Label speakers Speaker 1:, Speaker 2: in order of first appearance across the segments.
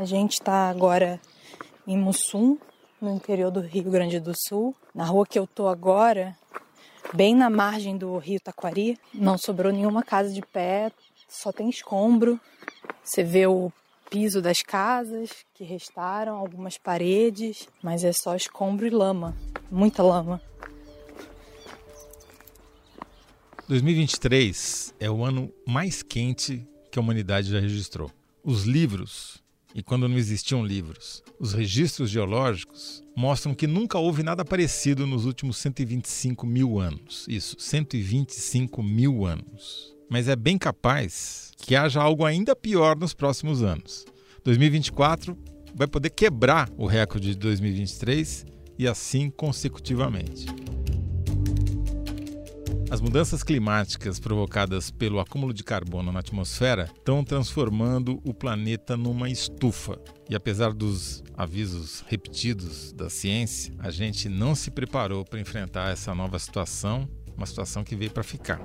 Speaker 1: A gente está agora em Mussum, no interior do Rio Grande do Sul. Na rua que eu tô agora, bem na margem do Rio Taquari, não sobrou nenhuma casa de pé, só tem escombro. Você vê o piso das casas que restaram, algumas paredes, mas é só escombro e lama, muita lama.
Speaker 2: 2023 é o ano mais quente que a humanidade já registrou. Os livros, e quando não existiam livros, os registros geológicos mostram que nunca houve nada parecido nos últimos 125 mil anos. Isso, 125 mil anos. Mas é bem capaz que haja algo ainda pior nos próximos anos. 2024 vai poder quebrar o recorde de 2023 e assim consecutivamente. As mudanças climáticas provocadas pelo acúmulo de carbono na atmosfera estão transformando o planeta numa estufa. E apesar dos avisos repetidos da ciência, a gente não se preparou para enfrentar essa nova situação, uma situação que veio para ficar.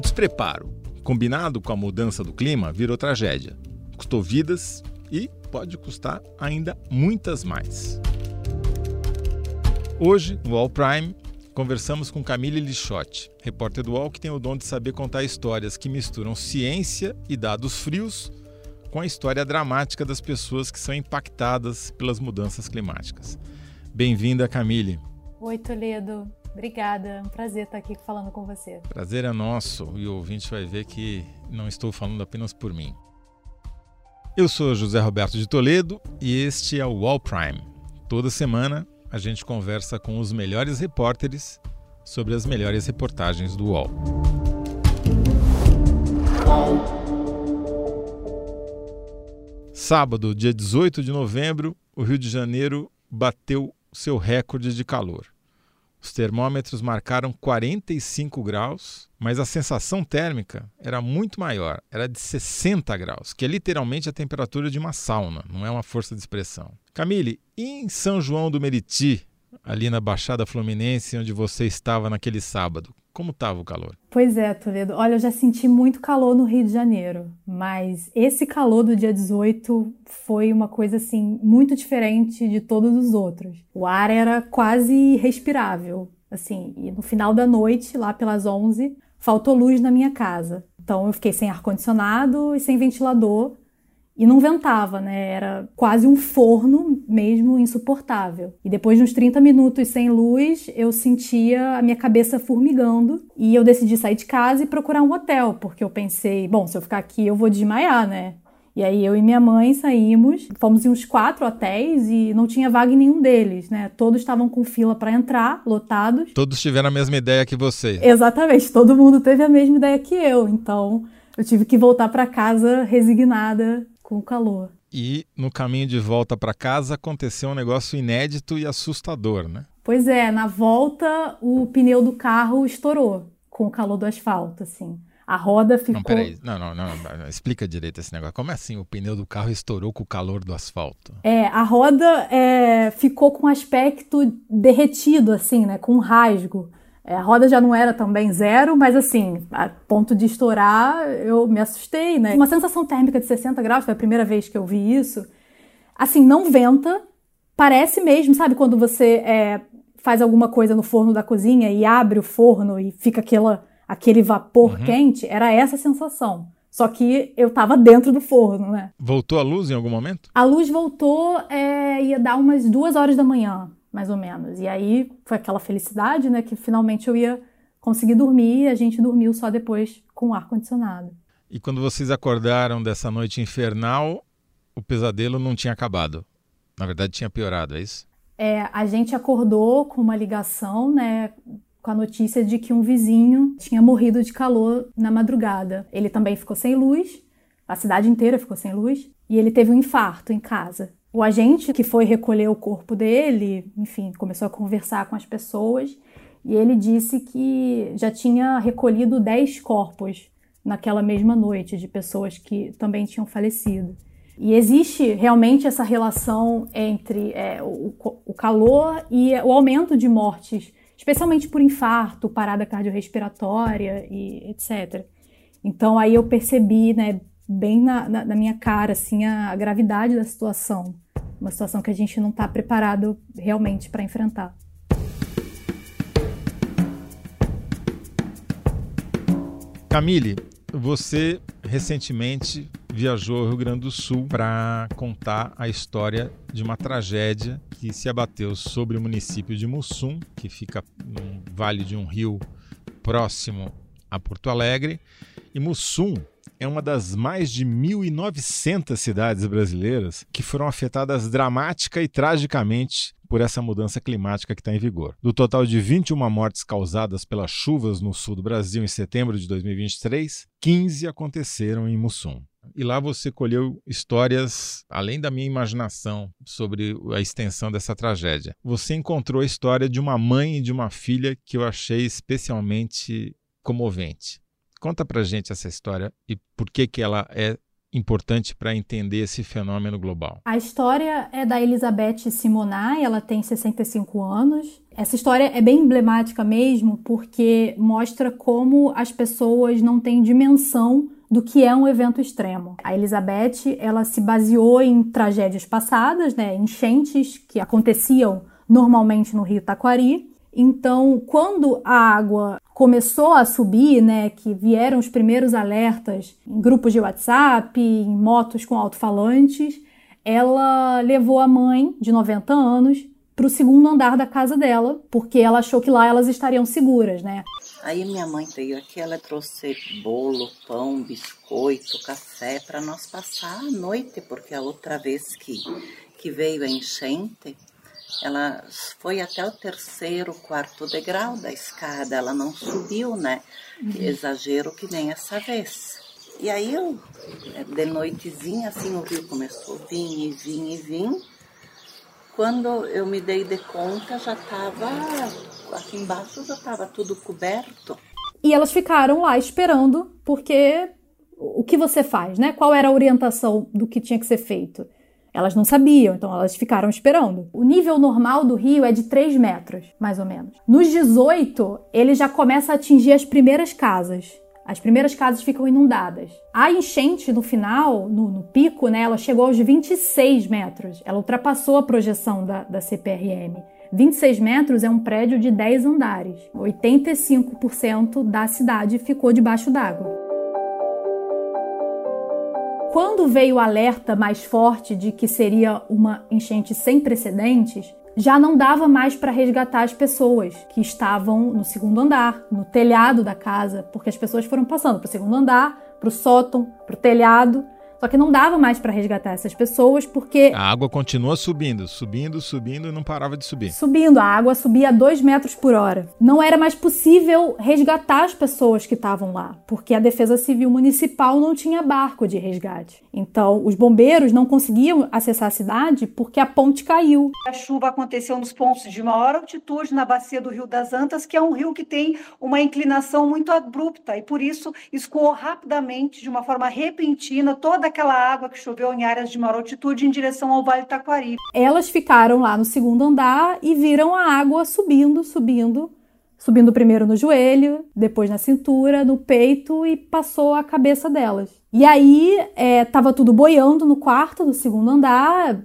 Speaker 2: Despreparo, combinado com a mudança do clima, virou tragédia. Custou vidas e pode custar ainda muitas mais. Hoje, no All Prime, conversamos com Camille Lixotti, repórter do UOL que tem o dom de saber contar histórias que misturam ciência e dados frios com a história dramática das pessoas que são impactadas pelas mudanças climáticas. Bem-vinda, Camille.
Speaker 3: Oi, Toledo. Obrigada, é um prazer estar aqui falando com você.
Speaker 2: Prazer é nosso e o ouvinte vai ver que não estou falando apenas por mim. Eu sou José Roberto de Toledo e este é o All Prime. Toda semana a gente conversa com os melhores repórteres sobre as melhores reportagens do UOL. Sábado, dia 18 de novembro, o Rio de Janeiro bateu seu recorde de calor. Os termômetros marcaram 45 graus, mas a sensação térmica era muito maior, era de 60 graus, que é literalmente a temperatura de uma sauna, não é uma força de expressão. Camille, em São João do Meriti, ali na Baixada Fluminense, onde você estava naquele sábado, como estava o calor?
Speaker 3: Pois é, Toledo. Olha, eu já senti muito calor no Rio de Janeiro, mas esse calor do dia 18 foi uma coisa assim muito diferente de todos os outros. O ar era quase respirável, assim, e no final da noite, lá pelas 11, faltou luz na minha casa. Então eu fiquei sem ar condicionado e sem ventilador e não ventava, né? Era quase um forno mesmo insuportável. E depois de uns 30 minutos sem luz, eu sentia a minha cabeça formigando e eu decidi sair de casa e procurar um hotel, porque eu pensei, bom, se eu ficar aqui eu vou desmaiar, né? E aí eu e minha mãe saímos, fomos em uns quatro hotéis e não tinha vaga em nenhum deles, né? Todos estavam com fila para entrar, lotados.
Speaker 2: Todos tiveram a mesma ideia que você.
Speaker 3: Exatamente, todo mundo teve a mesma ideia que eu. Então, eu tive que voltar para casa resignada com o calor.
Speaker 2: E no caminho de volta para casa aconteceu um negócio inédito e assustador, né?
Speaker 3: Pois é, na volta o pneu do carro estourou com o calor do asfalto, assim. A roda ficou.
Speaker 2: Não, peraí. Não, não, não, não. Explica direito esse negócio. Como é assim o pneu do carro estourou com o calor do asfalto?
Speaker 3: É, a roda é, ficou com aspecto derretido, assim, né? Com rasgo. É, a roda já não era também zero, mas assim, a ponto de estourar, eu me assustei, né? Uma sensação térmica de 60 graus, foi a primeira vez que eu vi isso. Assim, não venta, parece mesmo, sabe quando você é, faz alguma coisa no forno da cozinha e abre o forno e fica aquela, aquele vapor uhum. quente? Era essa a sensação. Só que eu tava dentro do forno, né?
Speaker 2: Voltou a luz em algum momento?
Speaker 3: A luz voltou, é, ia dar umas duas horas da manhã mais ou menos. E aí foi aquela felicidade, né, que finalmente eu ia conseguir dormir e a gente dormiu só depois com o ar condicionado.
Speaker 2: E quando vocês acordaram dessa noite infernal, o pesadelo não tinha acabado. Na verdade, tinha piorado, é isso?
Speaker 3: É, a gente acordou com uma ligação, né, com a notícia de que um vizinho tinha morrido de calor na madrugada. Ele também ficou sem luz, a cidade inteira ficou sem luz, e ele teve um infarto em casa. O agente que foi recolher o corpo dele, enfim, começou a conversar com as pessoas e ele disse que já tinha recolhido 10 corpos naquela mesma noite de pessoas que também tinham falecido. E existe realmente essa relação entre é, o, o, calor e o aumento de mortes, especialmente por infarto, parada cardiorrespiratória e etc. Então aí eu percebi, né, bem na, na, na minha cara, assim, a, a, gravidade da situação. Uma situação que a gente não está preparado realmente para enfrentar.
Speaker 2: Camille, você recentemente viajou ao Rio Grande do Sul para contar a história de uma tragédia que se abateu sobre o município de Mussum, que fica no vale de um rio próximo a Porto Alegre. E Mussum é uma das mais de 1.900 cidades brasileiras que foram afetadas dramática e tragicamente por essa mudança climática que está em vigor. Do total de 21 mortes causadas pelas chuvas no sul do Brasil em setembro de 2023, 15 aconteceram em Mussum. E lá você colheu histórias, além da minha imaginação, sobre a extensão dessa tragédia. Você encontrou a história de uma mãe e de uma filha que eu achei especialmente comovente. Conta pra gente essa história e por que, que ela é importante para entender esse fenômeno global.
Speaker 3: A história é da Elizabeth Simonai, ela tem 65 anos. Essa história é bem emblemática mesmo porque mostra como as pessoas não têm dimensão do que é um evento extremo. A Elizabeth, ela se baseou em tragédias passadas, né, enchentes que aconteciam normalmente no Rio Taquari. Então, quando a água começou a subir, né, que vieram os primeiros alertas em grupos de WhatsApp, em motos com alto-falantes, ela levou a mãe, de 90 anos, para o segundo andar da casa dela, porque ela achou que lá elas estariam seguras, né?
Speaker 4: Aí minha mãe veio aqui, ela trouxe bolo, pão, biscoito, café para nós passar a noite, porque a outra vez que, que veio a enchente, ela foi até o terceiro, quarto degrau da escada, ela não subiu, né? Uhum. Exagero que nem essa vez. E aí eu, de noitezinha, assim, o rio começou a vir e vir e vir. Quando eu me dei de conta, já estava aqui embaixo já estava tudo coberto.
Speaker 3: E elas ficaram lá esperando, porque o que você faz, né? Qual era a orientação do que tinha que ser feito? Elas não sabiam, então elas ficaram esperando. O nível normal do rio é de 3 metros, mais ou menos. Nos 18, ele já começa a atingir as primeiras casas. As primeiras casas ficam inundadas. A enchente no final, no, no, pico, né, ela chegou aos 26 metros. Ela ultrapassou a projeção da, da CPRM. 26 metros é um prédio de 10 andares. 85% da cidade ficou debaixo d'água. Quando veio o alerta mais forte de que seria uma enchente sem precedentes, já não dava mais para resgatar as pessoas que estavam no segundo andar, no telhado da casa, porque as pessoas foram passando para o segundo andar, para o sótão, para o telhado. Só que não dava mais para resgatar essas pessoas porque.
Speaker 2: A água continua subindo, subindo, subindo e não parava de subir.
Speaker 3: Subindo, a água subia a 2 metros por hora. Não era mais possível resgatar as pessoas que estavam lá, porque a Defesa Civil Municipal não tinha barco de resgate. Então, os bombeiros não conseguiam acessar a cidade porque a ponte caiu.
Speaker 5: A chuva aconteceu nos pontos de maior altitude na bacia do Rio das Antas, que é um rio que tem uma inclinação muito abrupta e por isso escoou rapidamente, de uma forma repentina, toda aquela água que choveu em áreas de maior altitude em direção ao Vale Taquari.
Speaker 3: Elas ficaram lá no segundo andar e viram a água subindo, subindo, subindo primeiro no joelho, depois na cintura, no peito e passou a cabeça delas. E aí estava é, tudo boiando no quarto do segundo andar,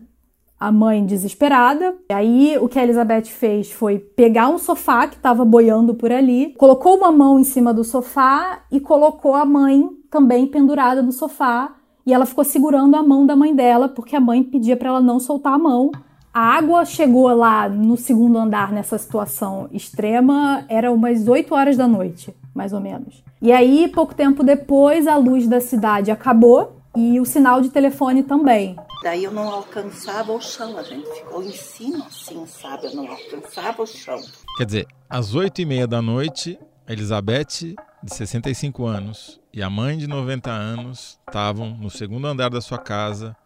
Speaker 3: a mãe desesperada. E aí o que a Elizabeth fez foi pegar um sofá que estava boiando por ali, colocou uma mão em cima do sofá e colocou a mãe também pendurada no sofá e ela ficou segurando a mão da mãe dela, porque a mãe pedia para ela não soltar a mão. A água chegou lá no segundo andar nessa situação extrema, era umas 8 horas da noite, mais ou menos. E aí, pouco tempo depois, a luz da cidade acabou e o sinal de telefone também.
Speaker 4: Daí eu não alcançava o chão, a gente ficou em cima assim, sabe? Eu não alcançava o chão.
Speaker 2: Quer dizer, às oito e meia da noite, a Elizabeth, de 65 anos, e a mãe de 90 anos estavam no segundo andar da sua casa,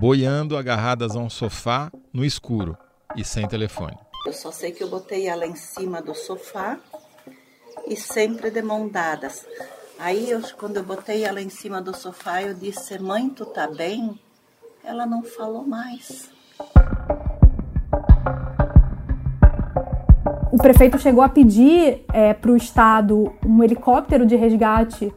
Speaker 2: boiando agarradas a um sofá no escuro e sem telefone.
Speaker 4: Eu só sei que eu botei ela em cima do sofá e sempre de mão dadas. Aí, eu, quando eu botei ela em cima do sofá, eu disse: Mãe, tu tá bem? Ela não falou mais.
Speaker 3: O prefeito chegou a pedir é, para o Estado um helicóptero de resgate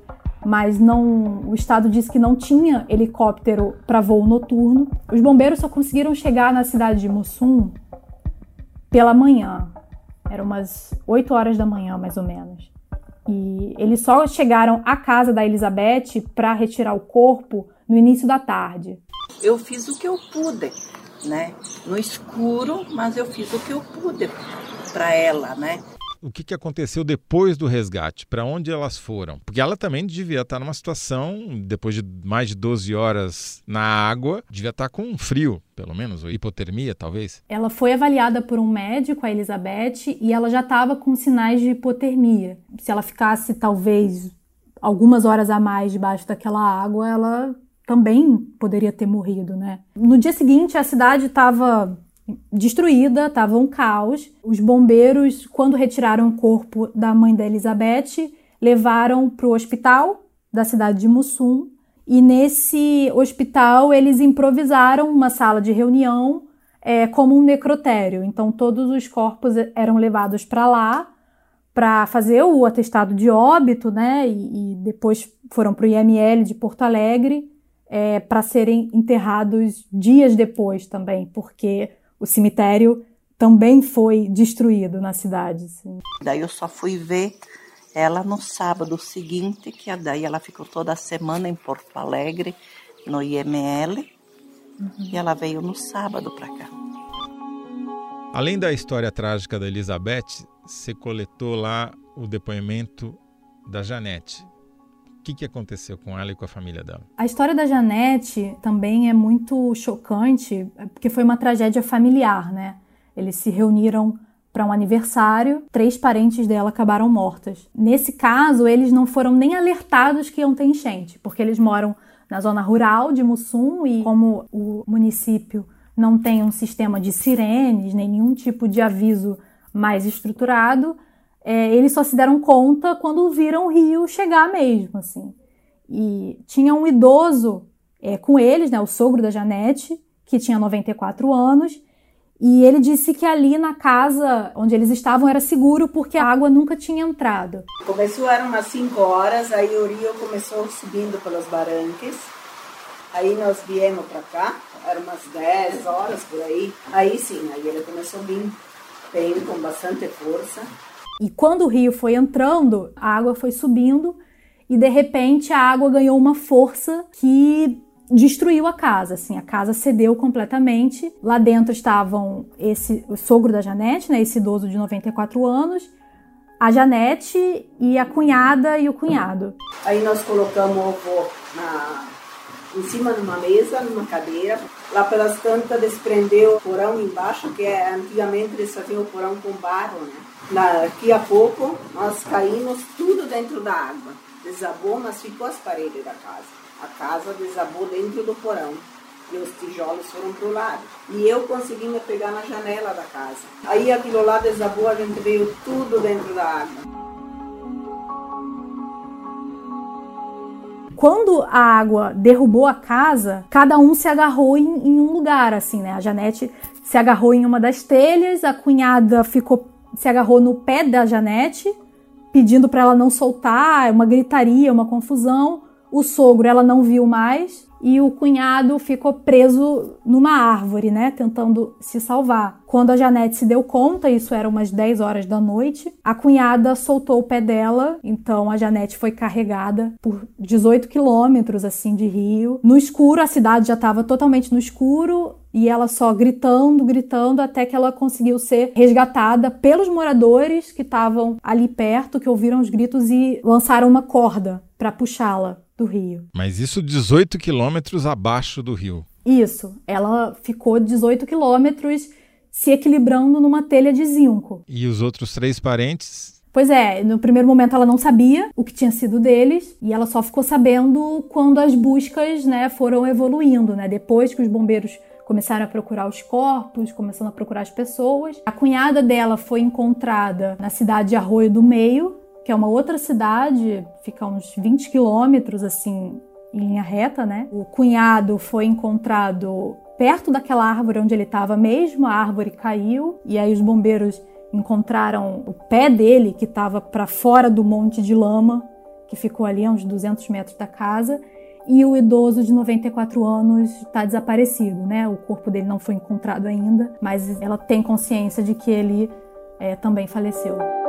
Speaker 3: mas não, o estado disse que não tinha helicóptero para voo noturno. Os bombeiros só conseguiram chegar na cidade de Mussum pela manhã. Eram umas 8 horas da manhã, mais ou menos. E eles só chegaram à casa da Elizabeth para retirar o corpo no início da tarde.
Speaker 4: Eu fiz o que eu pude, né? No escuro, mas eu fiz o que eu pude para ela, né?
Speaker 2: O que, que aconteceu depois do resgate? Para onde elas foram? Porque ela também devia estar numa situação, depois de mais de 12 horas na água, devia estar com frio, pelo menos, ou hipotermia, talvez.
Speaker 3: Ela foi avaliada por um médico, a Elizabeth, e ela já estava com sinais de hipotermia. Se ela ficasse, talvez, algumas horas a mais debaixo daquela água, ela também poderia ter morrido, né? No dia seguinte, a cidade estava destruída, estava um caos. Os bombeiros, quando retiraram o corpo da mãe da Elizabeth, levaram para o hospital da cidade de Mussum. E nesse hospital eles improvisaram uma sala de reunião é, como um necrotério. Então todos os corpos eram levados para lá para fazer o atestado de óbito, né? E, e depois foram para o IML de Porto Alegre é, para serem enterrados dias depois também, porque o cemitério também foi destruído na cidade. Sim.
Speaker 4: Daí eu só fui ver ela no sábado seguinte, que daí ela ficou toda a semana em Porto Alegre, no IML, uhum. e ela veio no sábado para cá.
Speaker 2: Além da história trágica da Elizabeth, você coletou lá o depoimento da Janete que, que aconteceu com ela e com a família dela?
Speaker 3: A história da Janete também é muito chocante, porque foi uma tragédia familiar, né? Eles se reuniram para um aniversário, três parentes dela acabaram mortas. Nesse caso, eles não foram nem alertados que iam ter enchente, porque eles moram na zona rural de Mussum e como o município não tem um sistema de sirenes, nem nenhum tipo de aviso mais estruturado, é, eles só se deram conta quando viram o rio chegar mesmo, assim. E tinha um idoso é, com eles, né, o sogro da Janete, que tinha 94 anos, e ele disse que ali na casa onde eles estavam era seguro porque a água nunca tinha entrado.
Speaker 6: Começou, eram umas 5 horas, aí o rio começou subindo pelos barranques. Aí nós viemos para cá, eram umas 10 horas por aí. Aí sim, aí ele começou a vir bem, com bastante força.
Speaker 3: E quando o rio foi entrando, a água foi subindo e de repente a água ganhou uma força que destruiu a casa, assim, a casa cedeu completamente. Lá dentro estavam esse o sogro da Janete, né, esse idoso de 94 anos, a Janete e a cunhada e o cunhado.
Speaker 6: Aí nós colocamos o avô na, em cima de uma mesa, numa cadeira. Lá pelas tantas desprendeu o porão embaixo, que é, antigamente eles faziam o porão com barro, né? Daqui a pouco nós caímos tudo dentro da água. Desabou, mas ficou as paredes da casa. A casa desabou dentro do porão e os tijolos foram pro lado. E eu consegui me pegar na janela da casa. Aí aquilo lá desabou, a gente veio tudo dentro da água.
Speaker 3: Quando a água derrubou a casa, cada um se agarrou em, em um lugar, assim, né? A Janete se agarrou em uma das telhas, a cunhada ficou se agarrou no pé da Janete, pedindo para ela não soltar, uma gritaria, uma confusão. O sogro ela não viu mais e o cunhado ficou preso numa árvore, né, tentando se salvar. Quando a Janete se deu conta, isso era umas 10 horas da noite, a cunhada soltou o pé dela, então a Janete foi carregada por 18 quilômetros assim de rio. No escuro, a cidade já estava totalmente no escuro, e ela só gritando, gritando, até que ela conseguiu ser resgatada pelos moradores que estavam ali perto, que ouviram os gritos e lançaram uma corda para puxá-la do rio.
Speaker 2: Mas isso 18 quilômetros abaixo do rio.
Speaker 3: Isso. Ela ficou 18 quilômetros se equilibrando numa telha de zinco.
Speaker 2: E os outros três parentes?
Speaker 3: Pois é, no primeiro momento ela não sabia o que tinha sido deles e ela só ficou sabendo quando as buscas, né, foram evoluindo, né? Depois que os bombeiros começaram a procurar os corpos, começando a procurar as pessoas. A cunhada dela foi encontrada na cidade de Arroio do Meio, que é uma outra cidade, fica uns 20 quilômetros, assim, em linha reta, né? O cunhado foi encontrado perto daquela árvore onde ele estava mesmo, a árvore caiu, e aí os bombeiros encontraram o pé dele, que estava para fora do monte de lama, que ficou ali a uns 200 metros da casa, e o idoso de 94 anos está desaparecido, né? O corpo dele não foi encontrado ainda, mas ela tem consciência de que ele é, também faleceu.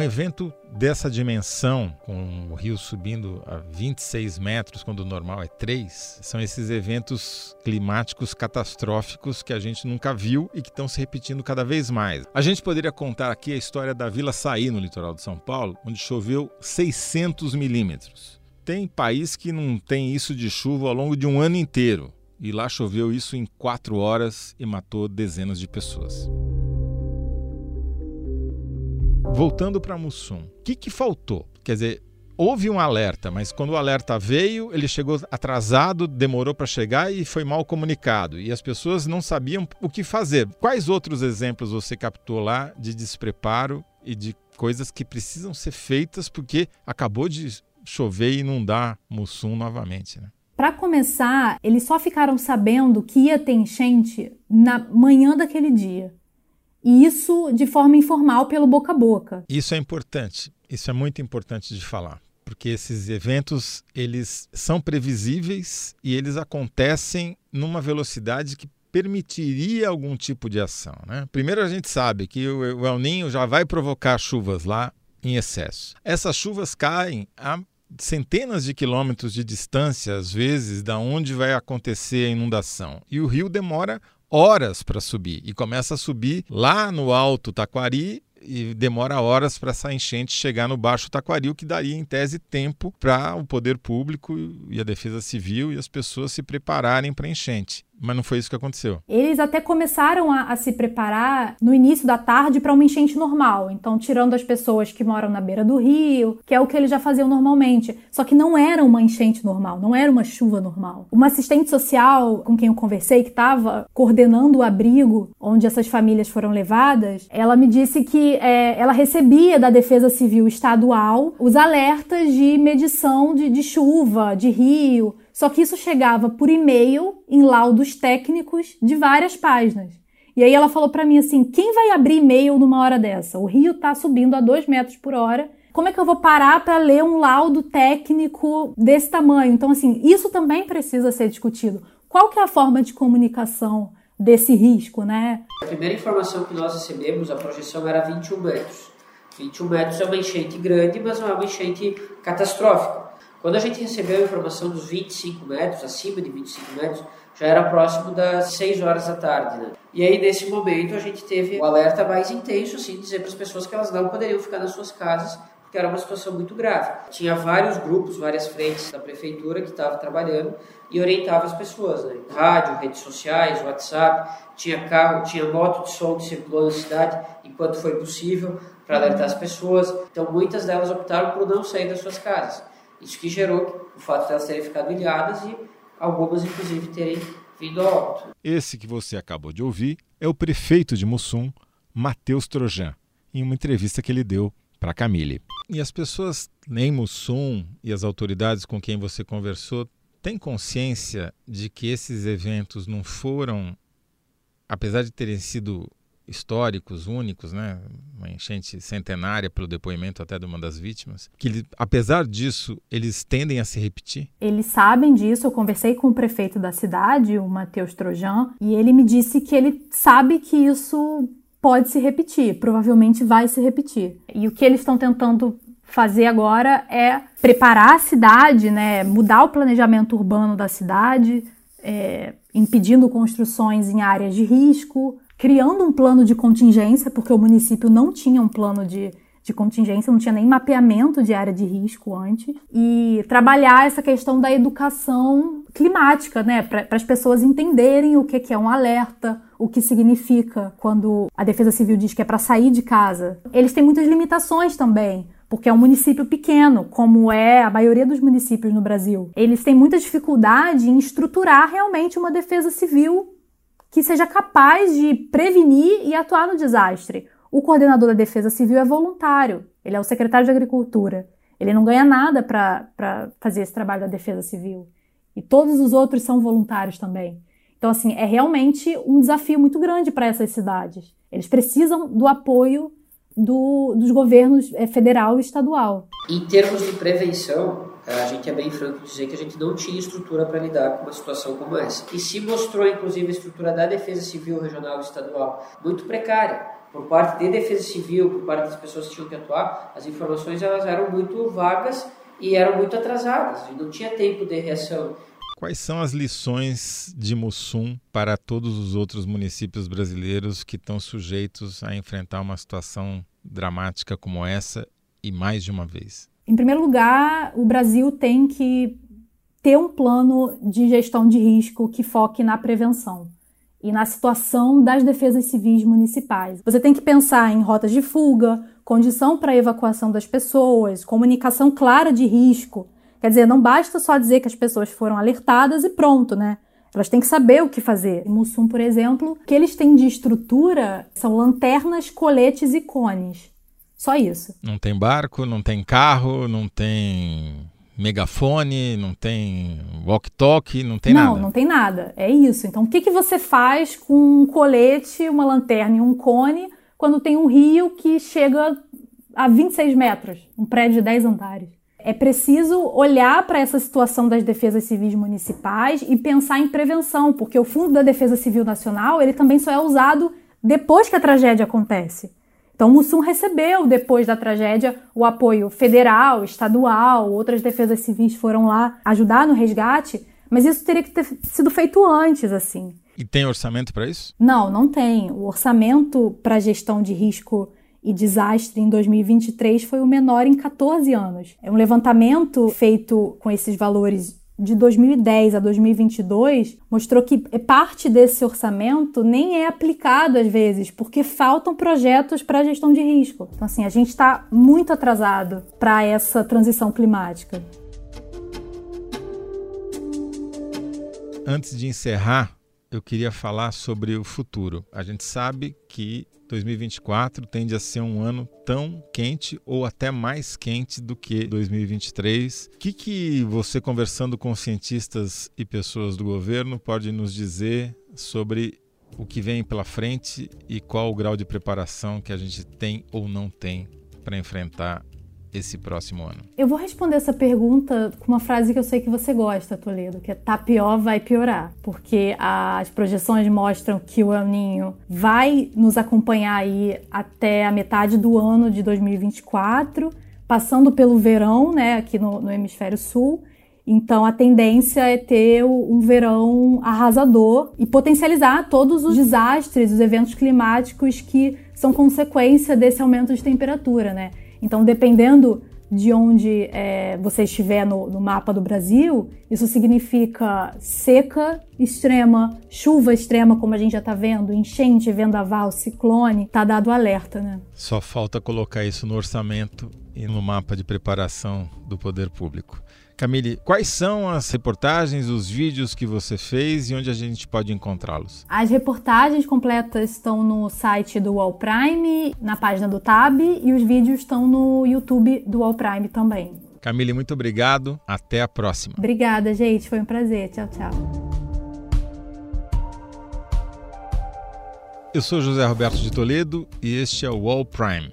Speaker 2: Um evento dessa dimensão, com o rio subindo a 26 metros, quando o normal é 3, são esses eventos climáticos catastróficos que a gente nunca viu e que estão se repetindo cada vez mais. A gente poderia contar aqui a história da Vila Saí, no litoral de São Paulo, onde choveu 600 milímetros. Tem país que não tem isso de chuva ao longo de um ano inteiro. E lá choveu isso em quatro horas e matou dezenas de pessoas. Voltando para Mussum, o que, que faltou? Quer dizer, houve um alerta, mas quando o alerta veio, ele chegou atrasado, demorou para chegar e foi mal comunicado. E as pessoas não sabiam o que fazer. Quais outros exemplos você captou lá de despreparo e de coisas que precisam ser feitas porque acabou de chover e inundar Mussum novamente? Né?
Speaker 3: Para começar, eles só ficaram sabendo que ia ter enchente na manhã daquele dia. E isso de forma informal pelo boca a boca.
Speaker 2: Isso é importante. Isso é muito importante de falar, porque esses eventos eles são previsíveis e eles acontecem numa velocidade que permitiria algum tipo de ação. Né? Primeiro a gente sabe que o El Ninho já vai provocar chuvas lá em excesso. Essas chuvas caem a centenas de quilômetros de distância, às vezes, da onde vai acontecer a inundação. E o rio demora horas para subir e começa a subir lá no alto Taquari e demora horas para essa enchente chegar no Baixo Taquari, o que daria, em tese, tempo para o poder público e a defesa civil e as pessoas se prepararem para a enchente. Mas não foi isso que aconteceu.
Speaker 3: Eles até começaram a, a se preparar no início da tarde para uma enchente normal. Então, tirando as pessoas que moram na beira do rio, que é o que eles já faziam normalmente. Só que não era uma enchente normal, não era uma chuva normal. Uma assistente social com quem eu conversei, que estava coordenando o abrigo onde essas famílias foram levadas, ela me disse que é, ela recebia da Defesa Civil Estadual os alertas de medição de, de chuva, de rio, só que isso chegava por e-mail em laudos técnicos de várias páginas. E aí ela falou para mim assim: quem vai abrir e-mail numa hora dessa? O rio está subindo a 2 metros por hora. Como é que eu vou parar para ler um laudo técnico desse tamanho? Então, assim, isso também precisa ser discutido. Qual que é a forma de comunicação desse risco, né?
Speaker 7: A primeira informação que nós recebemos, a projeção era 21 metros. 21 metros é uma enchente grande, mas não é uma enchente catastrófica. Quando a gente recebeu a informação dos 25 metros, acima de 25 metros, já era próximo das 6 horas da tarde, né? E aí, nesse momento, a gente teve o um alerta mais intenso, assim, dizer para as pessoas que elas não poderiam ficar nas suas casas, porque era uma situação muito grave. Tinha vários grupos, várias frentes da prefeitura que estavam trabalhando e orientavam as pessoas, né? Rádio, redes sociais, WhatsApp, tinha carro, tinha moto de som que circulou na cidade enquanto foi possível para alertar as pessoas. Então, muitas delas optaram por não sair das suas casas. Isso que gerou o fato de elas terem ficado ilhadas e algumas, inclusive, terem vindo a óbito.
Speaker 2: Esse que você acabou de ouvir é o prefeito de Mussum, Matheus Trojan, em uma entrevista que ele deu para Camille. E as pessoas em Mussum e as autoridades com quem você conversou têm consciência de que esses eventos não foram, apesar de terem sido históricos, únicos, né? uma enchente centenária pelo depoimento até de uma das vítimas, que apesar disso, eles tendem a se repetir?
Speaker 3: Eles sabem disso, eu conversei com o prefeito da cidade, o Matheus Trojan, e ele me disse que ele sabe que isso pode se repetir, provavelmente vai se repetir. E o que eles estão tentando fazer agora é preparar a cidade, né, mudar o planejamento urbano da cidade, é, impedindo construções em áreas de risco, criando um plano de contingência, porque o município não tinha um plano de, de contingência, não tinha nem mapeamento de área de risco antes, e trabalhar essa questão da educação climática, né, para as pessoas entenderem o que, que é um alerta, o que significa quando a Defesa Civil diz que é para sair de casa. Eles têm muitas limitações também porque é um município pequeno, como é a maioria dos municípios no Brasil. Eles têm muita dificuldade em estruturar realmente uma defesa civil que seja capaz de prevenir e atuar no desastre. O coordenador da Defesa Civil é voluntário, ele é o secretário de Agricultura. Ele não ganha nada para fazer esse trabalho da Defesa Civil. E todos os outros são voluntários também. Então, assim, é realmente um desafio muito grande para essas cidades. Eles precisam do apoio do, dos governos é, federal e estadual.
Speaker 7: Em termos de prevenção, a gente é bem franco dizer que a gente não tinha estrutura para lidar com uma situação como essa. E se mostrou, inclusive, a estrutura da Defesa Civil Regional e Estadual muito precária. Por parte de Defesa Civil, por parte das pessoas que tinham que atuar, as informações elas eram muito vagas e eram muito atrasadas, e não tinha tempo de reação.
Speaker 2: Quais são as lições de Mussum para todos os outros municípios brasileiros que estão sujeitos a enfrentar uma situação dramática como essa e mais de uma vez?
Speaker 3: Em primeiro lugar, o Brasil tem que ter um plano de gestão de risco que foque na prevenção e na situação das defesas civis municipais. Você tem que pensar em rotas de fuga, condição para evacuação das pessoas, comunicação clara de risco. Quer dizer, não basta só dizer que as pessoas foram alertadas e pronto, né? Elas têm que saber o que fazer. Em Mussum, por exemplo, o que eles têm de estrutura são lanternas, coletes e cones. Só isso.
Speaker 2: Não tem barco, não tem carro, não tem megafone, não tem walk-talk, não tem
Speaker 3: não,
Speaker 2: nada.
Speaker 3: Não, não tem nada. É isso. Então, o que, que você faz com um colete, uma lanterna e um cone quando tem um rio que chega a 26 metros, um prédio de 10 andares? É preciso olhar para essa situação das defesas civis municipais e pensar em prevenção, porque o Fundo da Defesa Civil Nacional ele também só é usado depois que a tragédia acontece. Então, o Mussum recebeu, depois da tragédia, o apoio federal, estadual, outras defesas civis foram lá ajudar no resgate, mas isso teria que ter sido feito antes, assim.
Speaker 2: E tem orçamento para isso?
Speaker 3: Não, não tem. O orçamento para gestão de risco e desastre em 2023 foi o menor em 14 anos. É um levantamento feito com esses valores de 2010 a 2022 mostrou que parte desse orçamento nem é aplicado às vezes, porque faltam projetos para gestão de risco. Então, assim, a gente está muito atrasado para essa transição climática.
Speaker 2: Antes de encerrar, eu queria falar sobre o futuro. A gente sabe que 2024 tende a ser um ano tão quente ou até mais quente do que 2023. O que, que você, conversando com cientistas e pessoas do governo, pode nos dizer sobre o que vem pela frente e qual o grau de preparação que a gente tem ou não tem para enfrentar esse próximo ano?
Speaker 3: Eu vou responder essa pergunta com uma frase que eu sei que você gosta, Toledo, que é tá pior, vai piorar. Porque as projeções mostram que o El Ninho vai nos acompanhar aí até a metade do ano de 2024, passando pelo verão, né, aqui no, no hemisfério sul. Então a tendência é ter um verão arrasador e potencializar todos os desastres, os eventos climáticos que são consequência desse aumento de temperatura, né? Então, dependendo de onde é, você estiver no, no, mapa do Brasil, isso significa seca extrema, chuva extrema, como a gente já está vendo, enchente, vendaval, ciclone, tá dado alerta, né?
Speaker 2: Só falta colocar isso no orçamento e no mapa de preparação do poder público. Camille, quais são as reportagens, os vídeos que você fez e onde a gente pode encontrá-los?
Speaker 3: As reportagens completas estão no site do All Prime, na página do Tab, e os vídeos estão no YouTube do All Prime também.
Speaker 2: Camille, muito obrigado. Até a próxima.
Speaker 3: Obrigada, gente. Foi um prazer. Tchau, tchau.
Speaker 2: Eu sou José Roberto de Toledo e este é o All Prime.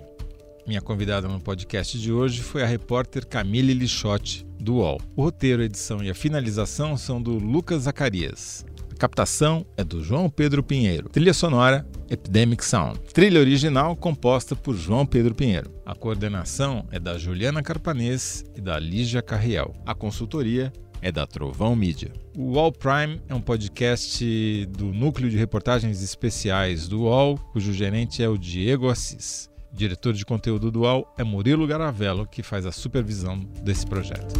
Speaker 2: Minha convidada no podcast de hoje foi a repórter Camille Lixotti, do UOL. O roteiro, a edição e a finalização são do Lucas Zacarias. A captação é do João Pedro Pinheiro. Trilha sonora, Epidemic Sound. Trilha original composta por João Pedro Pinheiro. A coordenação é da Juliana Carpanês e da Lígia Carriel. A consultoria é da Trovão Mídia. O UOL Prime é um podcast do Núcleo de Reportagens Especiais do UOL, cujo gerente é o Diego Assis. Diretor de conteúdo do UOL é Murilo Garavello, que faz a supervisão desse projeto.